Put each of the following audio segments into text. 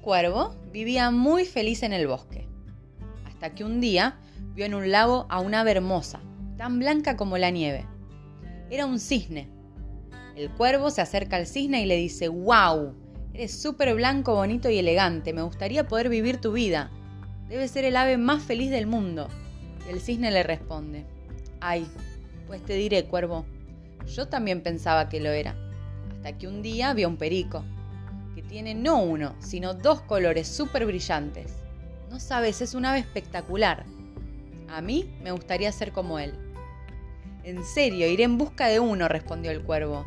cuervo vivía muy feliz en el bosque, hasta que un día vio en un lago a una ave hermosa, tan blanca como la nieve. Era un cisne. El cuervo se acerca al cisne y le dice, ¡Wow! Eres súper blanco, bonito y elegante, me gustaría poder vivir tu vida. Debes ser el ave más feliz del mundo. Y el cisne le responde, Ay, pues te diré, cuervo, yo también pensaba que lo era, hasta que un día vio un perico tiene no uno, sino dos colores súper brillantes. No sabes, es un ave espectacular. A mí me gustaría ser como él. En serio, iré en busca de uno, respondió el cuervo.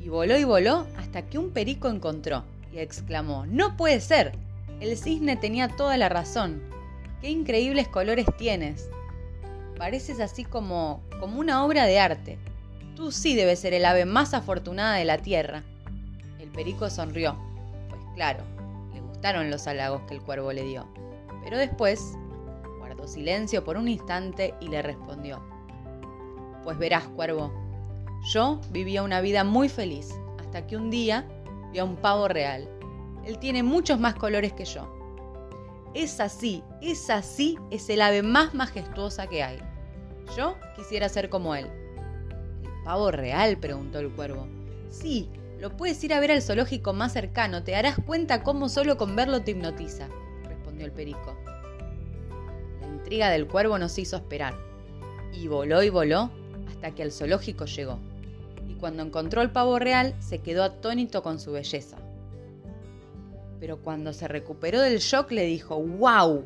Y voló y voló hasta que un perico encontró y exclamó, No puede ser. El cisne tenía toda la razón. Qué increíbles colores tienes. Pareces así como, como una obra de arte. Tú sí debes ser el ave más afortunada de la tierra. El perico sonrió Claro, le gustaron los halagos que el cuervo le dio, pero después guardó silencio por un instante y le respondió, Pues verás, cuervo, yo vivía una vida muy feliz hasta que un día vi a un pavo real. Él tiene muchos más colores que yo. Es así, es así, es el ave más majestuosa que hay. Yo quisiera ser como él. ¿El pavo real? preguntó el cuervo. Sí, lo puedes ir a ver al zoológico más cercano, te darás cuenta cómo solo con verlo te hipnotiza, respondió el perico. La intriga del cuervo no se hizo esperar, y voló y voló hasta que al zoológico llegó. Y cuando encontró el pavo real, se quedó atónito con su belleza. Pero cuando se recuperó del shock le dijo, ¡Wow!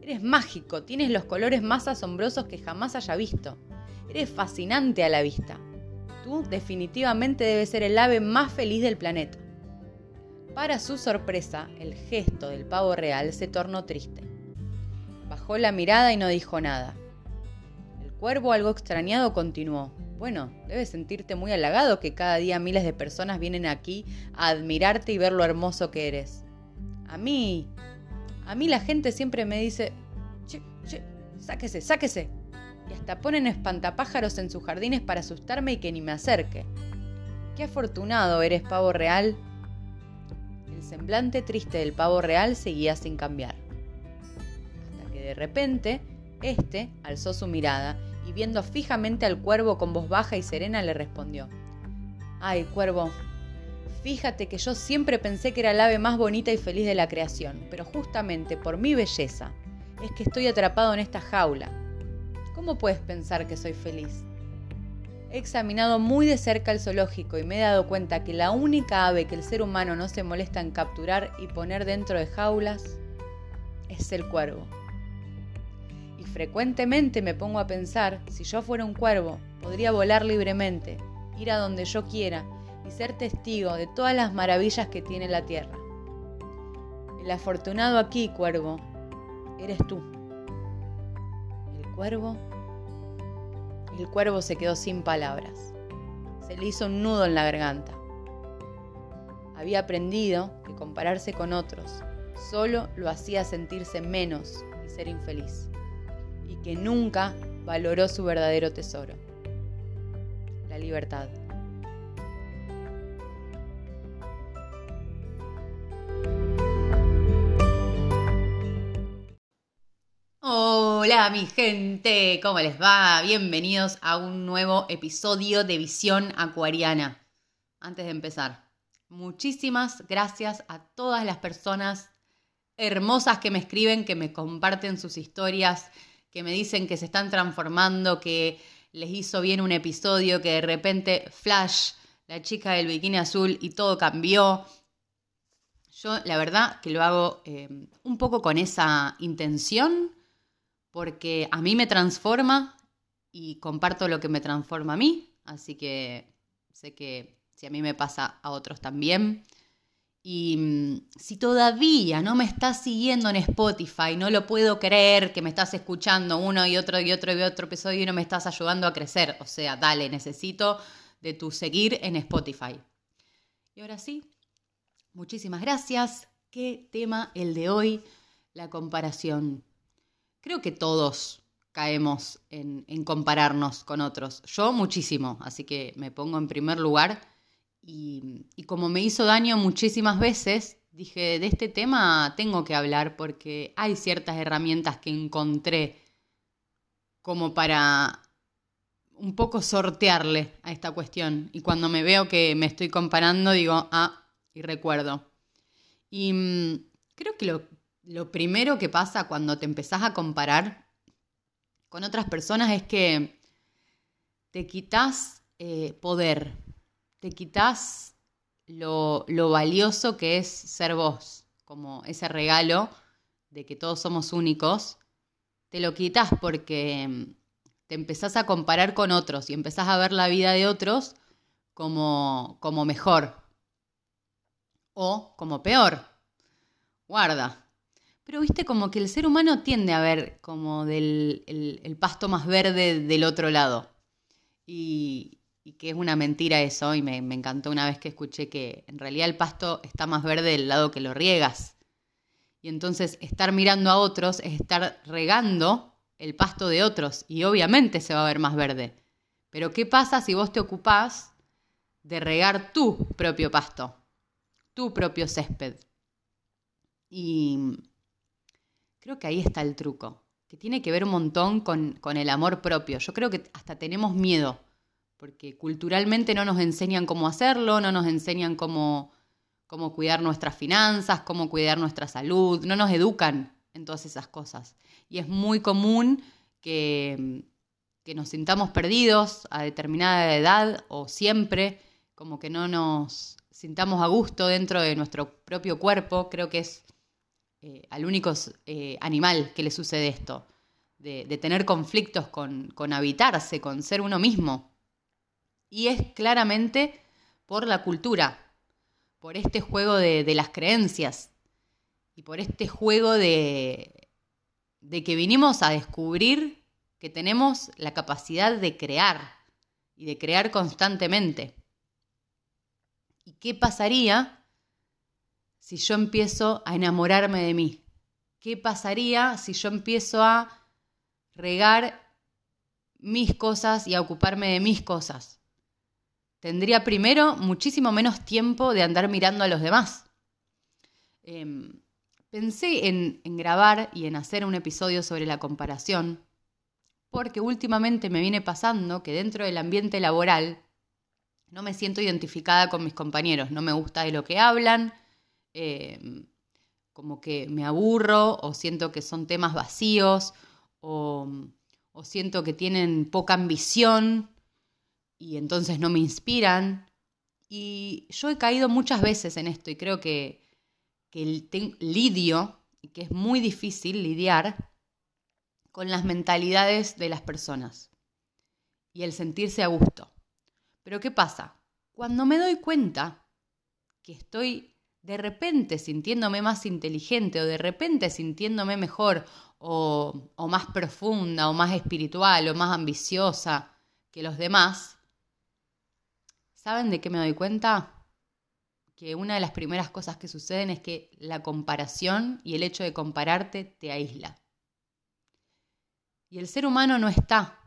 Eres mágico, tienes los colores más asombrosos que jamás haya visto. Eres fascinante a la vista. Tú definitivamente debes ser el ave más feliz del planeta. Para su sorpresa, el gesto del pavo real se tornó triste. Bajó la mirada y no dijo nada. El cuervo, algo extrañado, continuó. Bueno, debes sentirte muy halagado que cada día miles de personas vienen aquí a admirarte y ver lo hermoso que eres. A mí, a mí la gente siempre me dice, che, che, sáquese, sáquese, y hasta ponen espantapájaros en sus jardines para asustarme y que ni me acerque. Qué afortunado eres, pavo real. El semblante triste del pavo real seguía sin cambiar. Hasta que de repente, éste alzó su mirada y viendo fijamente al cuervo con voz baja y serena le respondió. Ay, cuervo, fíjate que yo siempre pensé que era el ave más bonita y feliz de la creación, pero justamente por mi belleza es que estoy atrapado en esta jaula ¿Cómo puedes pensar que soy feliz? He examinado muy de cerca el zoológico y me he dado cuenta que la única ave que el ser humano no se molesta en capturar y poner dentro de jaulas es el cuervo. Y frecuentemente me pongo a pensar, si yo fuera un cuervo, podría volar libremente, ir a donde yo quiera y ser testigo de todas las maravillas que tiene la tierra. El afortunado aquí, cuervo, eres tú cuervo? El cuervo se quedó sin palabras. Se le hizo un nudo en la garganta. Había aprendido que compararse con otros solo lo hacía sentirse menos y ser infeliz, y que nunca valoró su verdadero tesoro, la libertad. Hola mi gente, ¿cómo les va? Bienvenidos a un nuevo episodio de Visión Acuariana. Antes de empezar, muchísimas gracias a todas las personas hermosas que me escriben, que me comparten sus historias, que me dicen que se están transformando, que les hizo bien un episodio, que de repente flash, la chica del bikini azul y todo cambió. Yo la verdad que lo hago eh, un poco con esa intención porque a mí me transforma y comparto lo que me transforma a mí, así que sé que si a mí me pasa a otros también. Y mm, si todavía no me estás siguiendo en Spotify, no lo puedo creer que me estás escuchando uno y otro y otro y otro episodio y no me estás ayudando a crecer. O sea, dale, necesito de tu seguir en Spotify. Y ahora sí, muchísimas gracias. ¿Qué tema el de hoy? La comparación. Creo que todos caemos en, compararnos con otros. Yo muchísimo, así que me pongo en primer lugar y, como me hizo daño muchísimas veces, dije, de este tema tengo que hablar porque hay ciertas herramientas que encontré como para un poco sortearle a esta cuestión. Y cuando me veo que me estoy comparando, digo, ah, y recuerdo. Y mm, creo que lo, primero que pasa cuando te empezás a comparar con otras personas es que te quitas eh, poder, te quitas lo, lo valioso que es ser vos, como ese regalo de que todos somos únicos, te lo quitas porque mm, te empezás a comparar con otros y empezás a ver la vida de otros como, como mejor o como peor. Guarda. Pero viste como que el ser humano tiende a ver como del el, pasto más verde del otro lado. Y, que es una mentira eso, y me, me, encantó una vez que escuché que en realidad el pasto está más verde del lado que lo riegas. Y entonces estar mirando a otros es estar regando el pasto de otros y obviamente se va a ver más verde. Pero ¿qué pasa si vos te ocupás de regar tu propio pasto, tu propio césped? Y creo que ahí está el truco, que tiene que ver un montón con, con el amor propio. Yo creo que hasta tenemos miedo, porque culturalmente no nos enseñan cómo hacerlo, no nos enseñan cómo, cómo cuidar nuestras finanzas, cómo cuidar nuestra salud, no nos educan en todas esas cosas. Y es muy común que, que nos sintamos perdidos a determinada edad o siempre, como que no nos sintamos a gusto dentro de nuestro propio cuerpo. Creo que es eh, al único eh, animal que le sucede esto, de, tener conflictos con, habitarse, con ser uno mismo. Y es claramente por la cultura, por este juego de, de las creencias, y por este juego de, de que vinimos a descubrir que tenemos la capacidad de crear y de crear constantemente. ¿Y qué pasaría si yo empiezo a enamorarme de mí? ¿Qué pasaría si yo empiezo a regar mis cosas y a ocuparme de mis cosas? Tendría primero muchísimo menos tiempo de andar mirando a los demás. Em, Pensé en, grabar y en hacer un episodio sobre la comparación, porque últimamente me viene pasando que dentro del ambiente laboral no me siento identificada con mis compañeros, no me gusta de lo que hablan, eh, como que me aburro o siento que son temas vacíos o, o siento que tienen poca ambición y entonces no me inspiran. Y yo he caído muchas veces en esto y creo que que lidio que es muy difícil lidiar con las mentalidades de las personas y el sentirse a gusto. Pero ¿qué pasa? Cuando me doy cuenta que estoy de repente sintiéndome más inteligente o de repente sintiéndome mejor o, o más profunda o más espiritual o más ambiciosa que los demás, ¿saben de qué me doy cuenta? que una de las primeras cosas que suceden es que la comparación y el hecho de compararte te aísla. Y el ser humano no está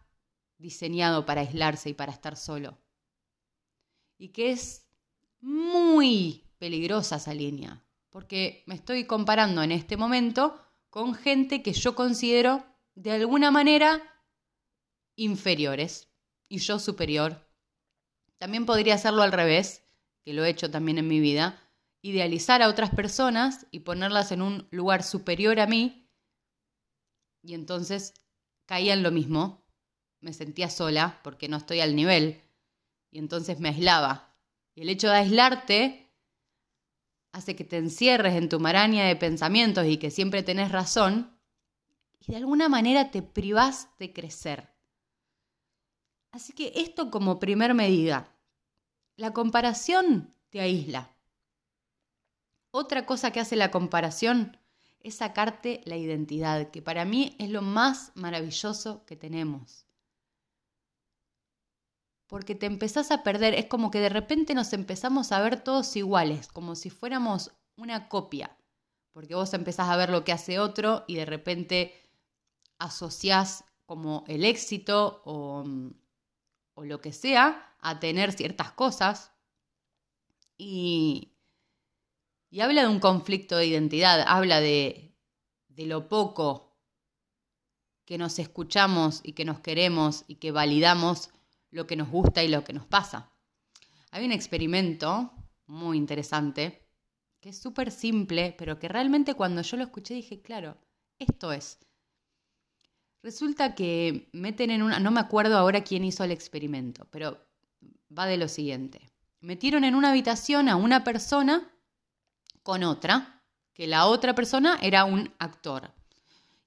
diseñado para aislarse y para estar solo. Y que es muy peligrosa esa línea, porque me estoy comparando en este momento con gente que yo considero de alguna manera inferiores y yo superior. También podría hacerlo al revés que lo he hecho también en mi vida, idealizar a otras personas y ponerlas en un lugar superior a mí, y entonces caía en lo mismo, me sentía sola porque no estoy al nivel, y entonces me aislaba. Y el hecho de aislarte hace que te encierres en tu maraña de pensamientos y que siempre tenés razón, y de alguna manera te privás de crecer. Así que esto como primer medida, la comparación te aísla. Otra cosa que hace la comparación es sacarte la identidad, que para mí es lo más maravilloso que tenemos. Porque te empezás a perder, es como que de repente nos empezamos a ver todos iguales, como si fuéramos una copia. Porque vos empezás a ver lo que hace otro y de repente asociás como el éxito o, o lo que sea a tener ciertas cosas y, Y habla de un conflicto de identidad, habla de, de lo poco que nos escuchamos y que nos queremos y que validamos lo que nos gusta y lo que nos pasa. Hay un experimento muy interesante que es súper simple, pero que realmente cuando yo lo escuché dije, claro, esto es. Resulta que meten en una, no me acuerdo ahora quién hizo el experimento, pero va de lo siguiente. Metieron en una habitación a una persona con otra, que la otra persona era un actor.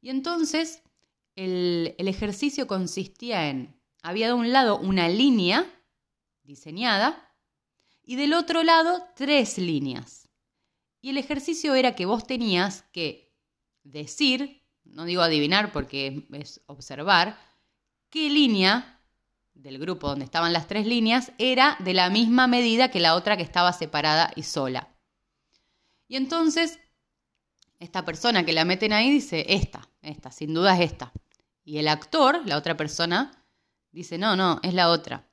Y entonces el, ejercicio consistía en, había de un lado una línea diseñada y del otro lado tres líneas. Y el ejercicio era que vos tenías que decir, no digo adivinar porque es observar, qué línea del grupo donde estaban las tres líneas era de la misma medida que la otra que estaba separada y sola. Y entonces, esta persona que la meten ahí dice, esta, esta, sin duda es esta. Y el actor, la otra persona, dice, no, no, es la otra.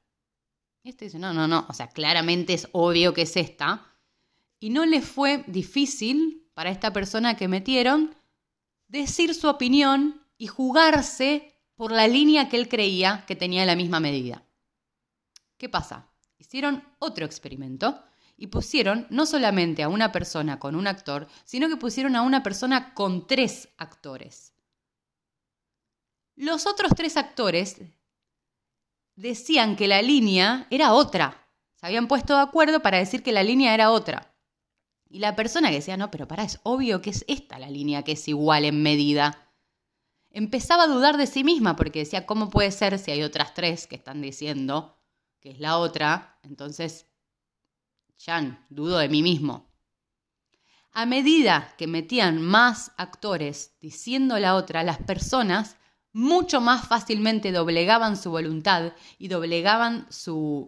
Y este dice, no, no, no, o sea, claramente es obvio que es esta. Y no le fue difícil para esta persona que metieron decir su opinión y jugarse por la línea que él creía que tenía la misma medida. ¿Qué pasa? Hicieron otro experimento y pusieron no solamente a una persona con un actor, sino que pusieron a una persona con tres actores. Los otros tres actores decían que la línea era otra. Se habían puesto de acuerdo para decir que la línea era otra. Y la persona que decía, no, pero para, es obvio que es esta la línea que es igual en medida. Empezaba a dudar de sí misma porque decía, ¿cómo puede ser si hay otras tres que están diciendo que es la otra? Entonces Chan, dudo de mí mismo. A medida que metían más actores diciendo la otra, las personas mucho más fácilmente doblegaban su voluntad y doblegaban su,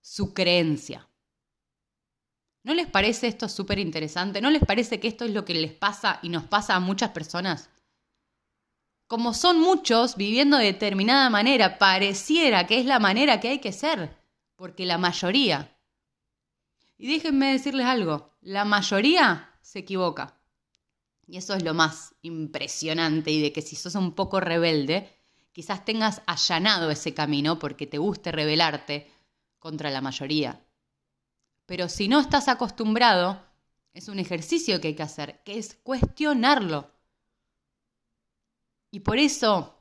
su creencia. ¿No les parece esto súper interesante? ¿No les parece que esto es lo que les pasa y nos pasa a muchas personas? Como son muchos viviendo de determinada manera, pareciera que es la manera que hay que ser, porque la mayoría y déjenme decirles algo, la mayoría se equivoca. Y eso es lo más impresionante y de que si sos un poco rebelde, quizás tengas allanado ese camino porque te guste rebelarte contra la mayoría. Pero si no estás acostumbrado, es un ejercicio que hay que hacer, que es cuestionarlo. Y por eso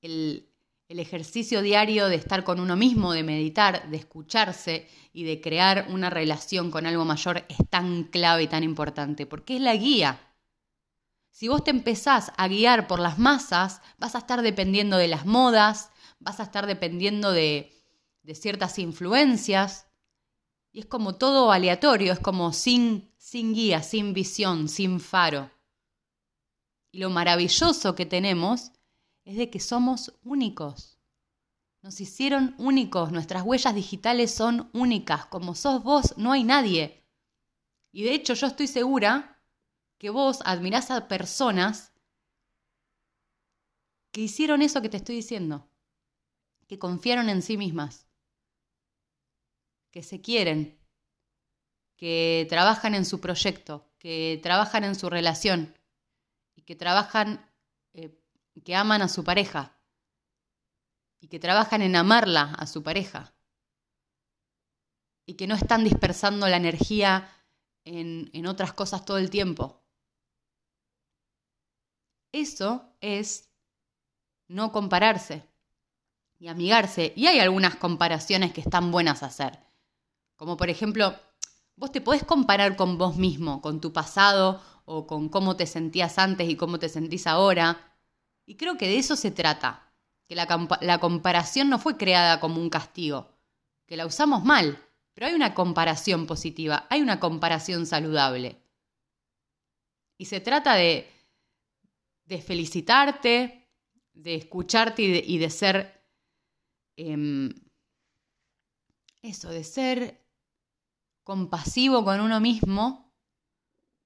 el, el ejercicio diario de estar con uno mismo, de meditar, de escucharse y de crear una relación con algo mayor es tan clave y tan importante, porque es la guía. Si vos te empezás a guiar por las masas, vas a estar dependiendo de las modas, vas a estar dependiendo de, ciertas influencias, y es como todo aleatorio, es como sin, sin guía, sin visión, sin faro. Y lo maravilloso que tenemos es de que somos únicos. Nos hicieron únicos, nuestras huellas digitales son únicas, como sos vos no hay nadie. Y de hecho yo estoy segura que vos admirás a personas que hicieron eso que te estoy diciendo, que confiaron en sí mismas, que se quieren, que trabajan en su proyecto, que trabajan en su relación y que trabajan eh, que aman a su pareja y que trabajan en amarla a su pareja y que no están dispersando la energía en, en otras cosas todo el tiempo. Eso es no compararse y amigarse. Y hay algunas comparaciones que están buenas a hacer. Como por ejemplo, vos te podés comparar con vos mismo, con tu pasado o con cómo te sentías antes y cómo te sentís ahora. Y creo que de eso se trata, que la, la comparación no fue creada como un castigo, que la usamos mal, pero hay una comparación positiva, hay una comparación saludable. Y se trata de, de felicitarte, de escucharte y de, ser... Em, eso, de ser compasivo con uno mismo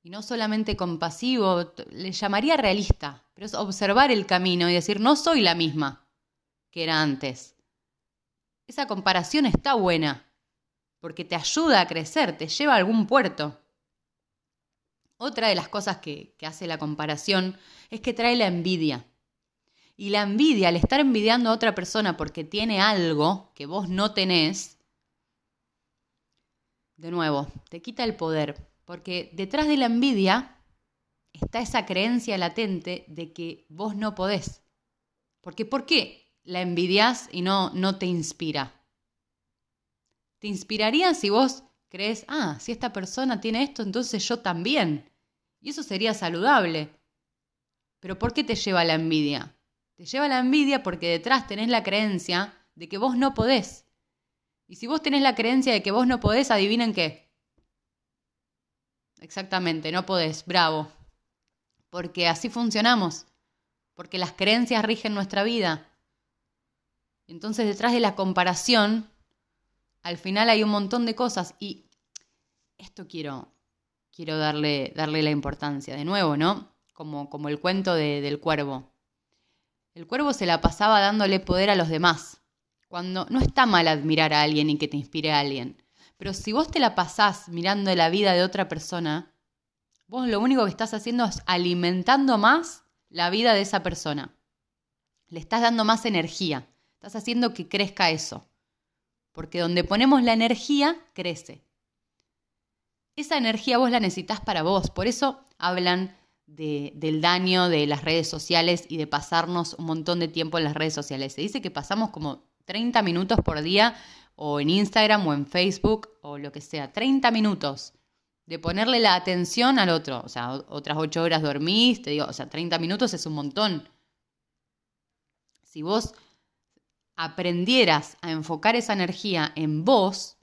y no solamente compasivo, le llamaría realista, pero es observar el camino y decir, no soy la misma que era antes. Esa comparación está buena, porque te ayuda a crecer, te lleva a algún puerto. Otra de las cosas que, hace la comparación es que trae la envidia. Y la envidia, al estar envidiando a otra persona porque tiene algo que vos no tenés, de nuevo, te quita el poder. Porque detrás de la envidia está esa creencia latente de que vos no podés. Porque ¿por qué la envidias y no, no te inspira? Te inspiraría si vos crees, ah, si esta persona tiene esto, entonces yo también. Y eso sería saludable. Pero ¿por qué te lleva la envidia? Te lleva la envidia porque detrás tenés la creencia de que vos no podés. Y si vos tenés la creencia de que vos no podés, adivinen qué. Exactamente, no podés, bravo. Porque así funcionamos. Porque las creencias rigen nuestra vida. Entonces detrás de la comparación, al final hay un montón de cosas. Y esto quiero, quiero darle, darle la importancia. De nuevo, ¿no? Como, como el cuento del cuervo. El cuervo se la pasaba dándole poder a los demás. Cuando no está mal admirar a alguien y que te inspire a alguien. Pero si vos te la pasás mirando la vida de otra persona, vos lo único que estás haciendo es alimentando más la vida de esa persona. Le estás dando más energía. Estás haciendo que crezca eso. Porque donde ponemos la energía, crece. Esa energía vos la necesitas para vos. Por eso hablan del daño de las redes sociales y de pasarnos un montón de tiempo en las redes sociales. Se dice que pasamos como 30 minutos por día o en Instagram o en Facebook o lo que sea. 30 minutos de ponerle la atención al otro. O sea, otras 8 horas dormís, te digo, o sea, 30 minutos es un montón. Si vos aprendieras a enfocar esa energía en vos,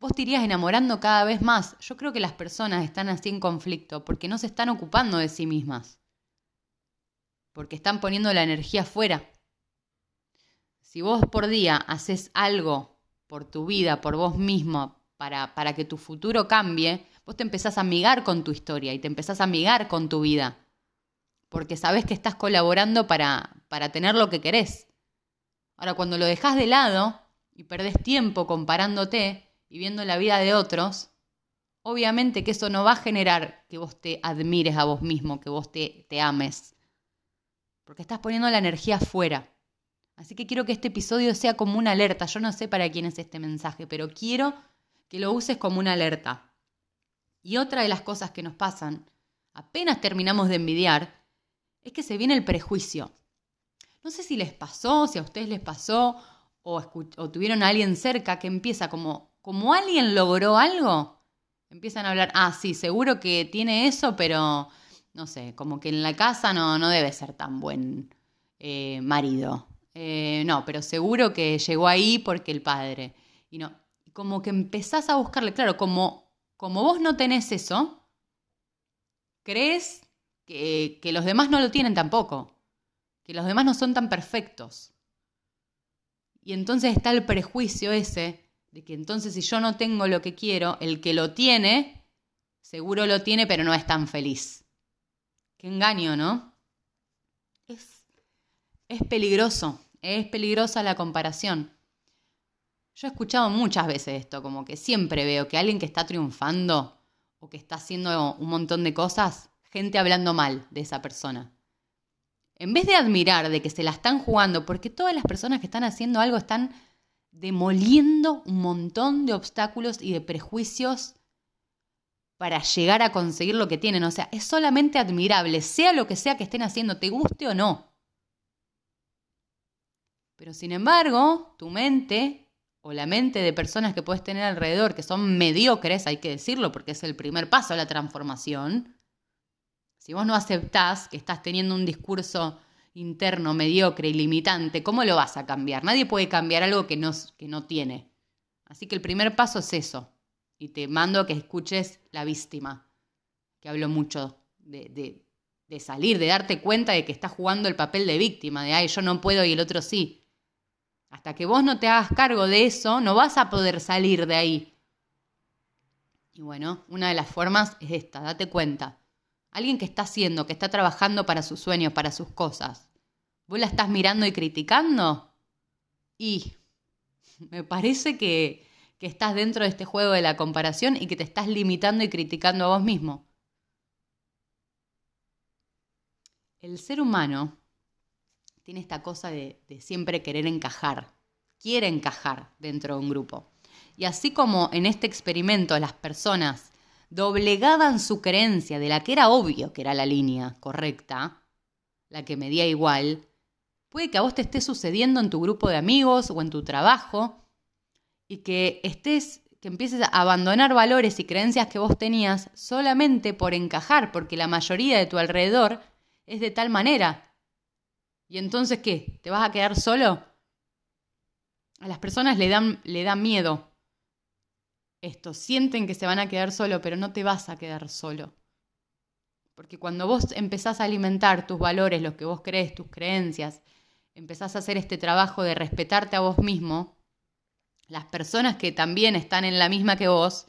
vos te irías enamorando cada vez más. Yo creo que las personas están así en conflicto porque no se están ocupando de sí mismas. Porque están poniendo la energía fuera. Si vos por día haces algo por tu vida, por vos mismo, para, para que tu futuro cambie, vos te empezás a amigar con tu historia y te empezás a amigar con tu vida. Porque sabés que estás colaborando para, para tener lo que querés. Ahora, cuando lo dejas de lado y perdés tiempo comparándote, y viendo la vida de otros, obviamente que eso no va a generar que vos te admires a vos mismo, que vos te, te ames, porque estás poniendo la energía afuera. Así que quiero que este episodio sea como una alerta. Yo no sé para quién es este mensaje, pero quiero que lo uses como una alerta. Y otra de las cosas que nos pasan, apenas terminamos de envidiar, es que se viene el prejuicio. No sé si les pasó, si a ustedes les pasó, o, o tuvieron a alguien cerca que empieza como como alguien logró algo, empiezan a hablar, ah, sí, seguro que tiene eso, pero no sé, como que en la casa no, no debe ser tan buen eh, marido. Eh, no, pero seguro que llegó ahí porque el padre. Y no, como que empezás a buscarle, claro, como, como vos no tenés eso, crees que, que los demás no lo tienen tampoco, que los demás no son tan perfectos. Y entonces está el prejuicio ese de que entonces si yo no tengo lo que quiero, el que lo tiene, seguro lo tiene, pero no es tan feliz. Qué engaño, ¿no? Es, es peligroso, es peligrosa la comparación. Yo he escuchado muchas veces esto, como que siempre veo que alguien que está triunfando o que está haciendo un montón de cosas, gente hablando mal de esa persona. En vez de admirar de que se la están jugando, porque todas las personas que están haciendo algo están demoliendo un montón de obstáculos y de prejuicios para llegar a conseguir lo que tienen. O sea, es solamente admirable, sea lo que sea que estén haciendo, te guste o no. Pero sin embargo, tu mente o la mente de personas que puedes tener alrededor que son mediocres, hay que decirlo porque es el primer paso a la transformación, si vos no aceptás que estás teniendo un discurso interno, mediocre y limitante, ¿cómo lo vas a cambiar? Nadie puede cambiar algo que no, que no tiene. Así que el primer paso es eso. Y te mando a que escuches La víctima, que hablo mucho de, de salir, de darte cuenta de que estás jugando el papel de víctima, de, ay, yo no puedo y el otro sí. Hasta que vos no te hagas cargo de eso, no vas a poder salir de ahí. Y bueno, una de las formas es esta, date cuenta. Alguien que está haciendo, que está trabajando para sus sueños, para sus cosas. ¿Vos la estás mirando y criticando? Y me parece que, que estás dentro de este juego de la comparación y que te estás limitando y criticando a vos mismo. el ser humano tiene esta cosa de, de, siempre querer encajar, quiere encajar dentro de un grupo. Y así como en este experimento las personas doblegaban su creencia de la que era obvio que era la línea correcta, la que medía igual, puede que a vos te esté sucediendo en tu grupo de amigos o en tu trabajo y que estés que empieces a abandonar valores y creencias que vos tenías solamente por encajar, porque la mayoría de tu alrededor es de tal manera. ¿Y entonces qué? ¿Te vas a quedar solo? A las personas le dan, le da miedo esto, sienten que se van a quedar solo, pero no te vas a quedar solo. Porque cuando vos empezás a alimentar tus valores, lo que vos crees, tus creencias, empezás a hacer este trabajo de respetarte a vos mismo, las personas que también están en la misma que vos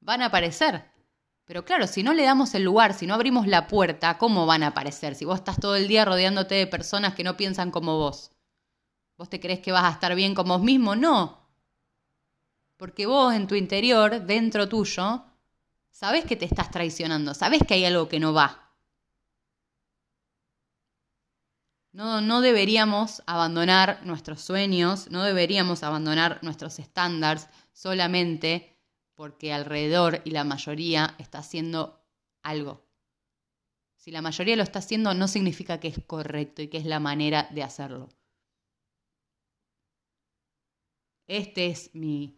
van a aparecer. Pero claro, si no le damos el lugar, si no abrimos la puerta, ¿cómo van a aparecer? Si vos estás todo el día rodeándote de personas que no piensan como vos. ¿Vos te crees que vas a estar bien con vos mismo? No. Porque vos en tu interior, dentro tuyo, sabés que te estás traicionando, sabés que hay algo que no va. No, no deberíamos abandonar nuestros sueños, no deberíamos abandonar nuestros estándares solamente porque alrededor y la mayoría está haciendo algo. Si la mayoría lo está haciendo, no significa que es correcto y que es la manera de hacerlo. Este es mi,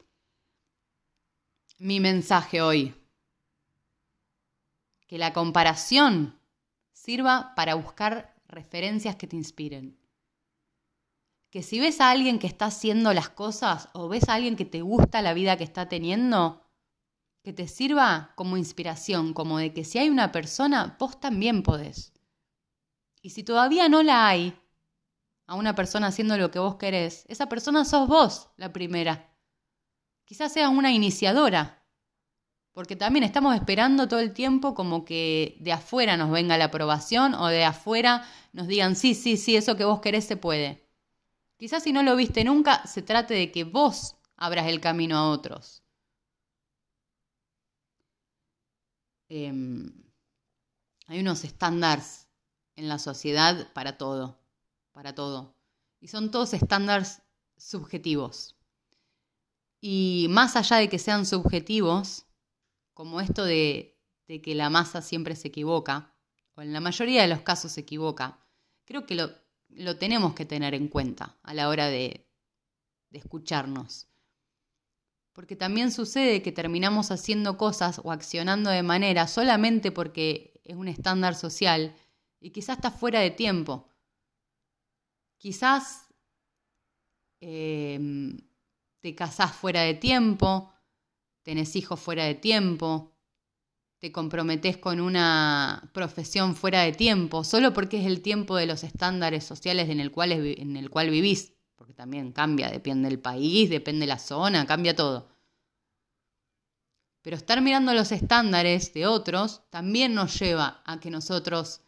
mi mensaje hoy. Que la comparación sirva para buscar referencias que te inspiren. Que si ves a alguien que está haciendo las cosas o ves a alguien que te gusta la vida que está teniendo, que te sirva como inspiración, como de que si hay una persona, vos también podés. Y si todavía no la hay, a una persona haciendo lo que vos querés, esa persona sos vos la primera. Quizás sea una iniciadora porque también estamos esperando todo el tiempo como que de afuera nos venga la aprobación o de afuera nos digan, sí, sí, sí, eso que vos querés se puede. Quizás si no lo viste nunca, se trate de que vos abras el camino a otros. Em, hay unos estándares en la sociedad para todo, para todo. Y son todos estándares subjetivos. Y más allá de que sean subjetivos, como esto de, que la masa siempre se equivoca, o en la mayoría de los casos se equivoca, creo que lo, lo tenemos que tener en cuenta a la hora de, de escucharnos. Porque también sucede que terminamos haciendo cosas o accionando de manera solamente porque es un estándar social y quizás está fuera de tiempo. Quizás eh, te casás fuera de tiempo, tenés hijos fuera de tiempo, te comprometés con una profesión fuera de tiempo, solo porque es el tiempo de los estándares sociales en el cual, en el cual vivís, porque también cambia, depende del país, depende de la zona, cambia todo. Pero estar mirando los estándares de otros también nos lleva a que nosotros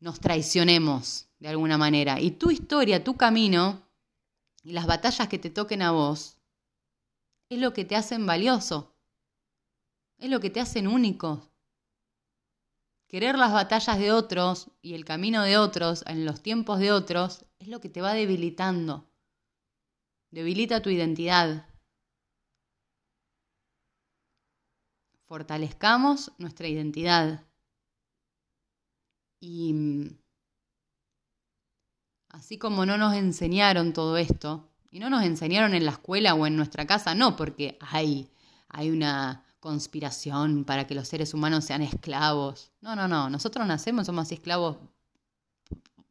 nos traicionemos de alguna manera. Y tu historia, tu camino y las batallas que te toquen a vos es lo que te hacen valioso, es lo que te hacen único. Querer las batallas de otros y el camino de otros en los tiempos de otros es lo que te va debilitando. Debilita tu identidad. Fortalezcamos nuestra identidad. Y mm, así como no nos enseñaron todo esto, y no nos enseñaron en la escuela o en nuestra casa, no porque hay, hay una conspiración para que los seres humanos sean esclavos. No, no, no. Nosotros nacemos, somos esclavos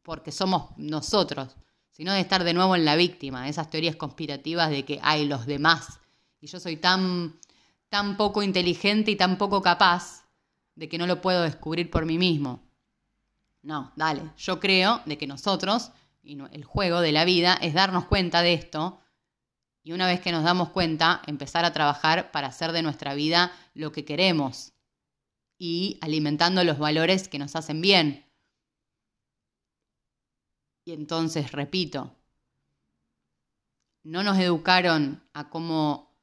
porque somos nosotros, sino de estar de nuevo en la víctima, esas teorías conspirativas de que hay los demás. Y yo soy tan, tan poco inteligente y tan poco capaz de que no lo puedo descubrir por mí mismo. No, dale, yo creo de que nosotros y el juego de la vida es darnos cuenta de esto y una vez que nos damos cuenta, empezar a trabajar para hacer de nuestra vida lo que queremos y alimentando los valores que nos hacen bien. Y entonces, repito, no nos educaron a cómo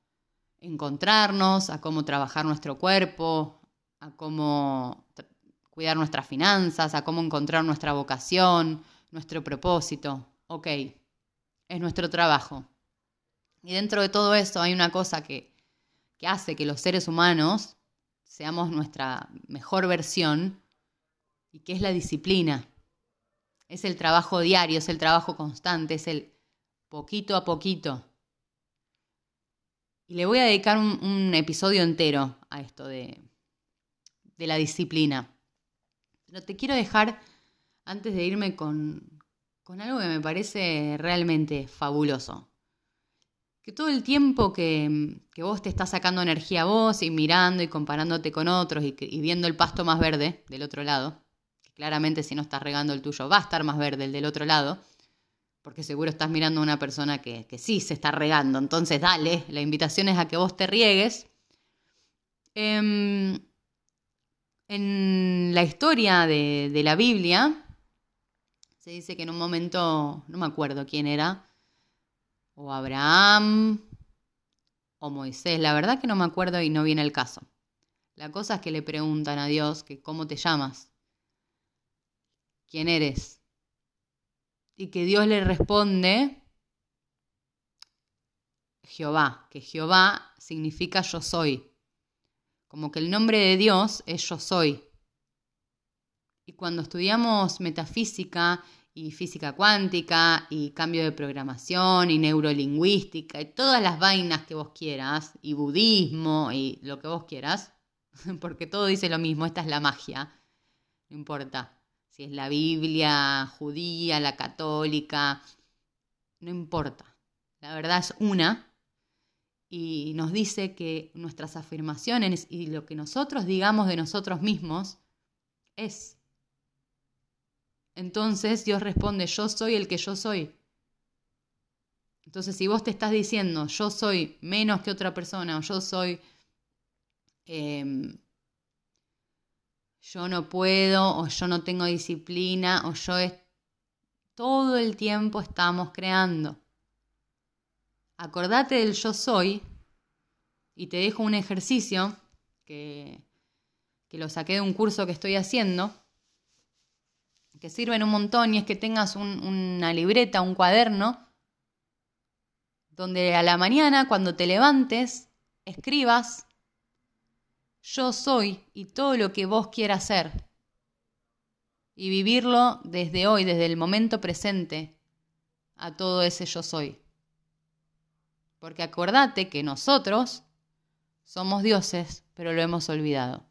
encontrarnos, a cómo trabajar nuestro cuerpo, a cómo cuidar nuestras finanzas, a cómo encontrar nuestra vocación, nuestro propósito. Ok, es nuestro trabajo. Y dentro de todo eso hay una cosa que, que hace que los seres humanos seamos nuestra mejor versión y que es la disciplina. Es el trabajo diario, es el trabajo constante, es el poquito a poquito. Y le voy a dedicar un, episodio entero a esto de, de la disciplina. Pero te quiero dejar, antes de irme, con, con algo que me parece realmente fabuloso. Que todo el tiempo que, que, vos te estás sacando energía a vos y mirando y comparándote con otros y, viendo el pasto más verde del otro lado, que claramente si no estás regando el tuyo va a estar más verde el del otro lado, porque seguro estás mirando a una persona que, que sí se está regando, entonces dale, la invitación es a que vos te riegues. Eh, en la historia de, la Biblia, se dice que en un momento, no me acuerdo quién era, o Abraham o Moisés, la verdad que no me acuerdo y no viene el caso. La cosa es que le preguntan a Dios que cómo te llamas, quién eres, y que Dios le responde Jehová, que Jehová significa yo soy. Como que el nombre de Dios es yo soy. Y cuando estudiamos metafísica y física cuántica y cambio de programación y neurolingüística y todas las vainas que vos quieras, y budismo y lo que vos quieras, porque todo dice lo mismo, esta es la magia, no importa si es la Biblia judía, la católica, no importa, la verdad es una y nos dice que nuestras afirmaciones y lo que nosotros digamos de nosotros mismos es. Entonces Dios responde, yo soy el que yo soy. Entonces si vos te estás diciendo, yo soy menos que otra persona, o yo soy, em, yo no puedo, o yo no tengo disciplina, o yo es... Todo el tiempo estamos creando acordate del yo soy y te dejo un ejercicio que, que lo saqué de un curso que estoy haciendo, que sirven un montón y es que tengas una libreta, un cuaderno, donde a la mañana cuando te levantes escribas yo soy y todo lo que vos quieras ser y vivirlo desde hoy, desde el momento presente, a todo ese yo soy. Porque acordate que nosotros somos dioses, pero lo hemos olvidado.